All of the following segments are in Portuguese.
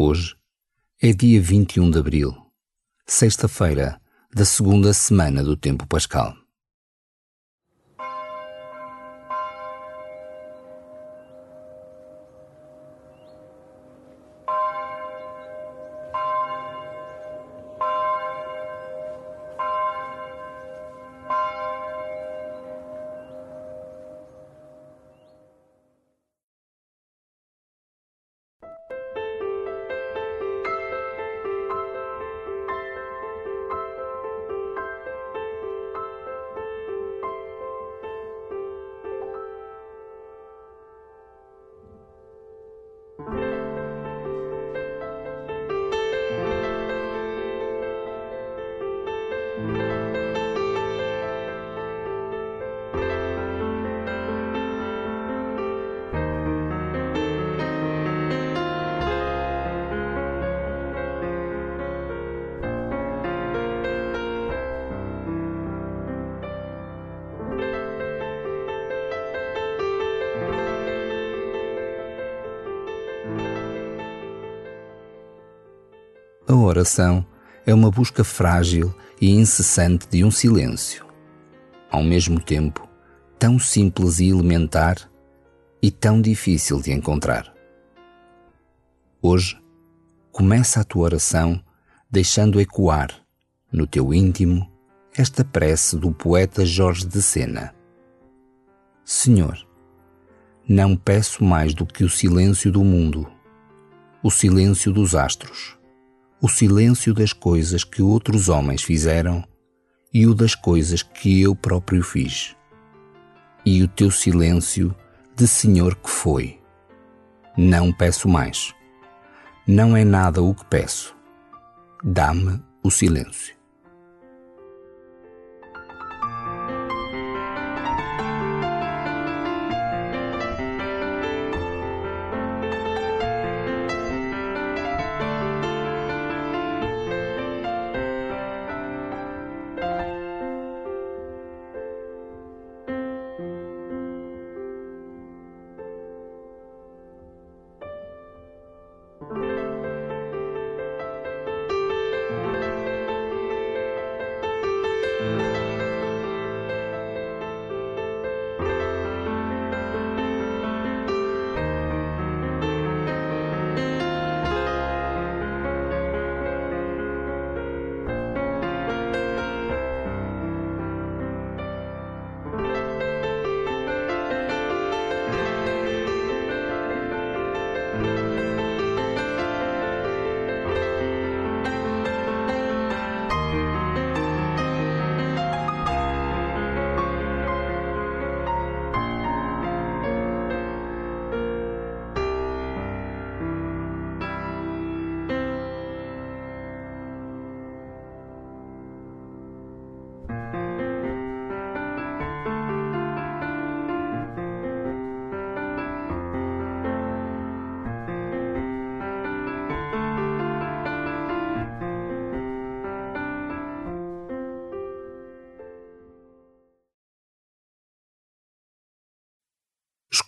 Hoje é dia 21 de abril, sexta-feira da segunda semana do tempo pascal. A oração é uma busca frágil e incessante de um silêncio, ao mesmo tempo tão simples e elementar e tão difícil de encontrar. Hoje, começa a tua oração deixando ecoar, no teu íntimo, esta prece do poeta Jorge de Sena. Senhor, não peço mais do que o silêncio do mundo, o silêncio dos astros o silêncio das coisas que outros homens fizeram e o das coisas que eu próprio fiz. E o teu silêncio de Senhor que foi. Não peço mais. Não é nada o que peço. Dá-me o silêncio.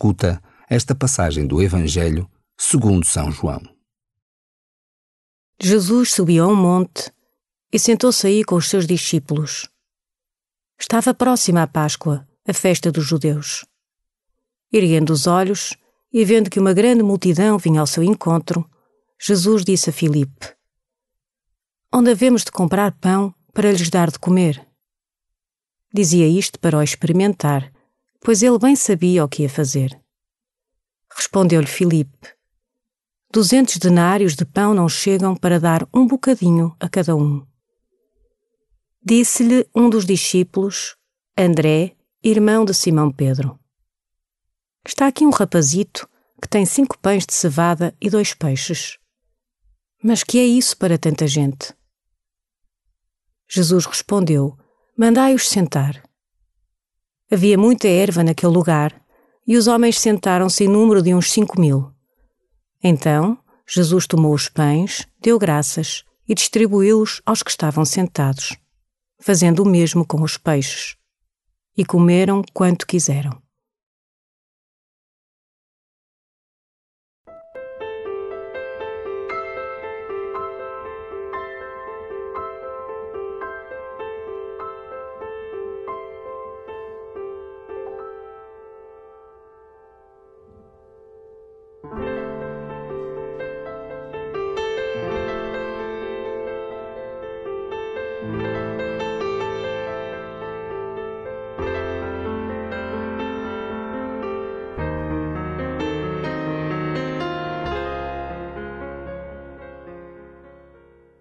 Escuta esta passagem do Evangelho segundo São João. Jesus subiu a um monte e sentou-se aí com os seus discípulos. Estava próxima a Páscoa, a festa dos judeus. Erguendo os olhos e vendo que uma grande multidão vinha ao seu encontro, Jesus disse a Filipe: Onde havemos de comprar pão para lhes dar de comer? Dizia isto para o experimentar pois ele bem sabia o que ia fazer. Respondeu-lhe Filipe: Duzentos denários de pão não chegam para dar um bocadinho a cada um. Disse-lhe um dos discípulos, André, irmão de Simão Pedro: Está aqui um rapazito que tem cinco pães de cevada e dois peixes. Mas que é isso para tanta gente? Jesus respondeu: Mandai-os sentar. Havia muita erva naquele lugar, e os homens sentaram-se em número de uns cinco mil. Então, Jesus tomou os pães, deu graças e distribuiu-os aos que estavam sentados, fazendo o mesmo com os peixes. E comeram quanto quiseram.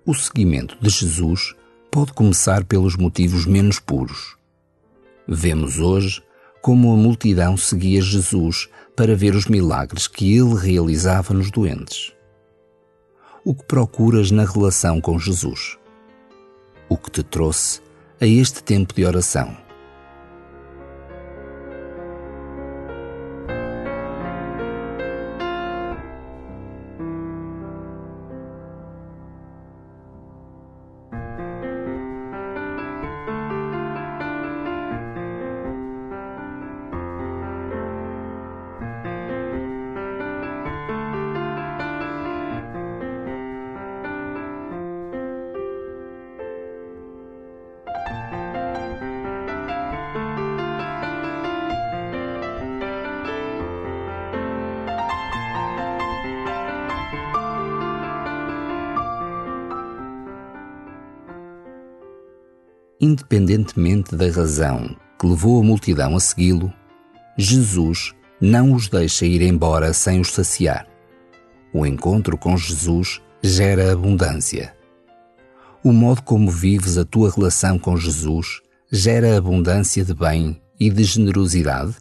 O seguimento de Jesus pode começar pelos motivos menos puros. Vemos hoje como a multidão seguia Jesus para ver os milagres que ele realizava nos doentes. O que procuras na relação com Jesus? O que te trouxe a este tempo de oração? Independentemente da razão que levou a multidão a segui-lo, Jesus não os deixa ir embora sem os saciar. O encontro com Jesus gera abundância. O modo como vives a tua relação com Jesus gera abundância de bem e de generosidade?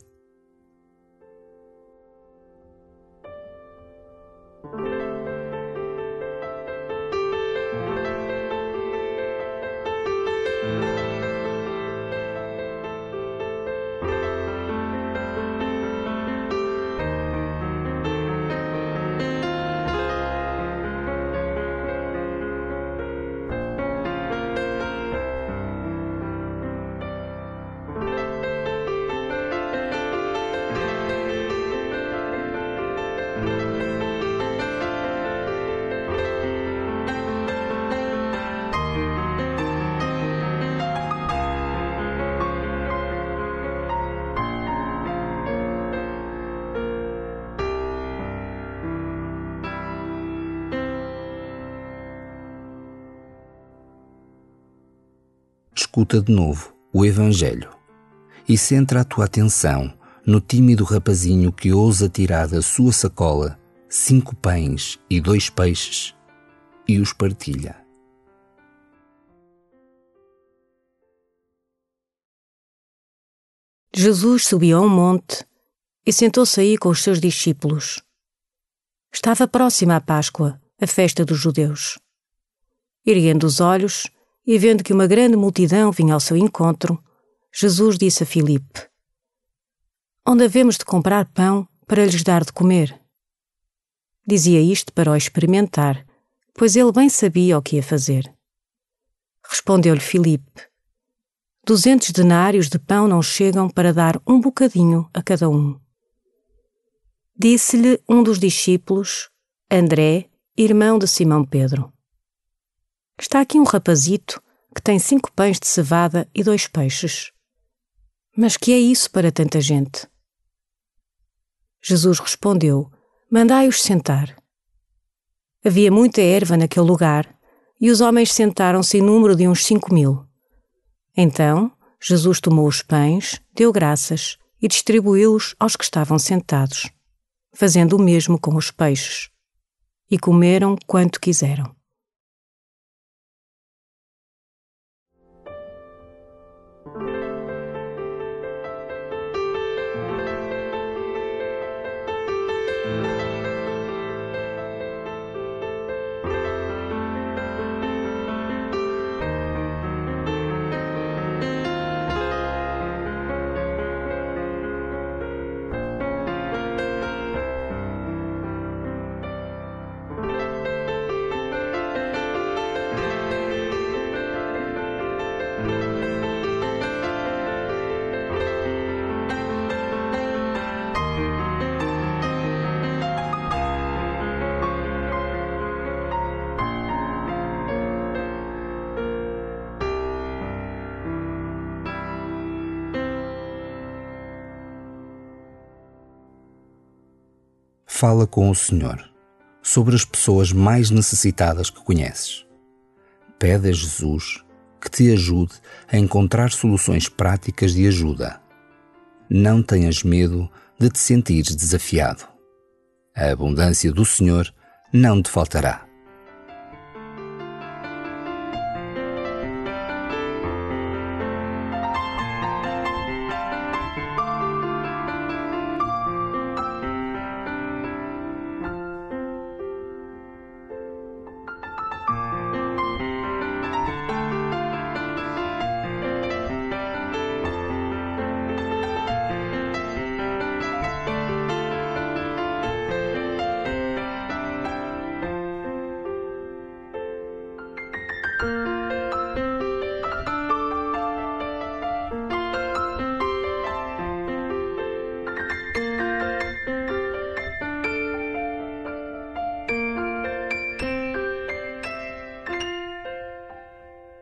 Escuta de novo o Evangelho e centra a tua atenção no tímido rapazinho que ousa tirar da sua sacola cinco pães e dois peixes e os partilha. Jesus subiu a um monte e sentou-se aí com os seus discípulos. Estava próxima a Páscoa, a festa dos judeus. Erguendo os olhos, e vendo que uma grande multidão vinha ao seu encontro, Jesus disse a Filipe: Onde havemos de comprar pão para lhes dar de comer? Dizia isto para o experimentar, pois ele bem sabia o que ia fazer. Respondeu-lhe Filipe: Duzentos denários de pão não chegam para dar um bocadinho a cada um. Disse-lhe um dos discípulos, André, irmão de Simão Pedro. Está aqui um rapazito que tem cinco pães de cevada e dois peixes. Mas que é isso para tanta gente? Jesus respondeu: Mandai-os sentar. Havia muita erva naquele lugar e os homens sentaram-se em número de uns cinco mil. Então Jesus tomou os pães, deu graças e distribuiu-os aos que estavam sentados, fazendo o mesmo com os peixes. E comeram quanto quiseram. Fala com o Senhor sobre as pessoas mais necessitadas que conheces. Pede a Jesus que te ajude a encontrar soluções práticas de ajuda. Não tenhas medo de te sentires desafiado. A abundância do Senhor não te faltará.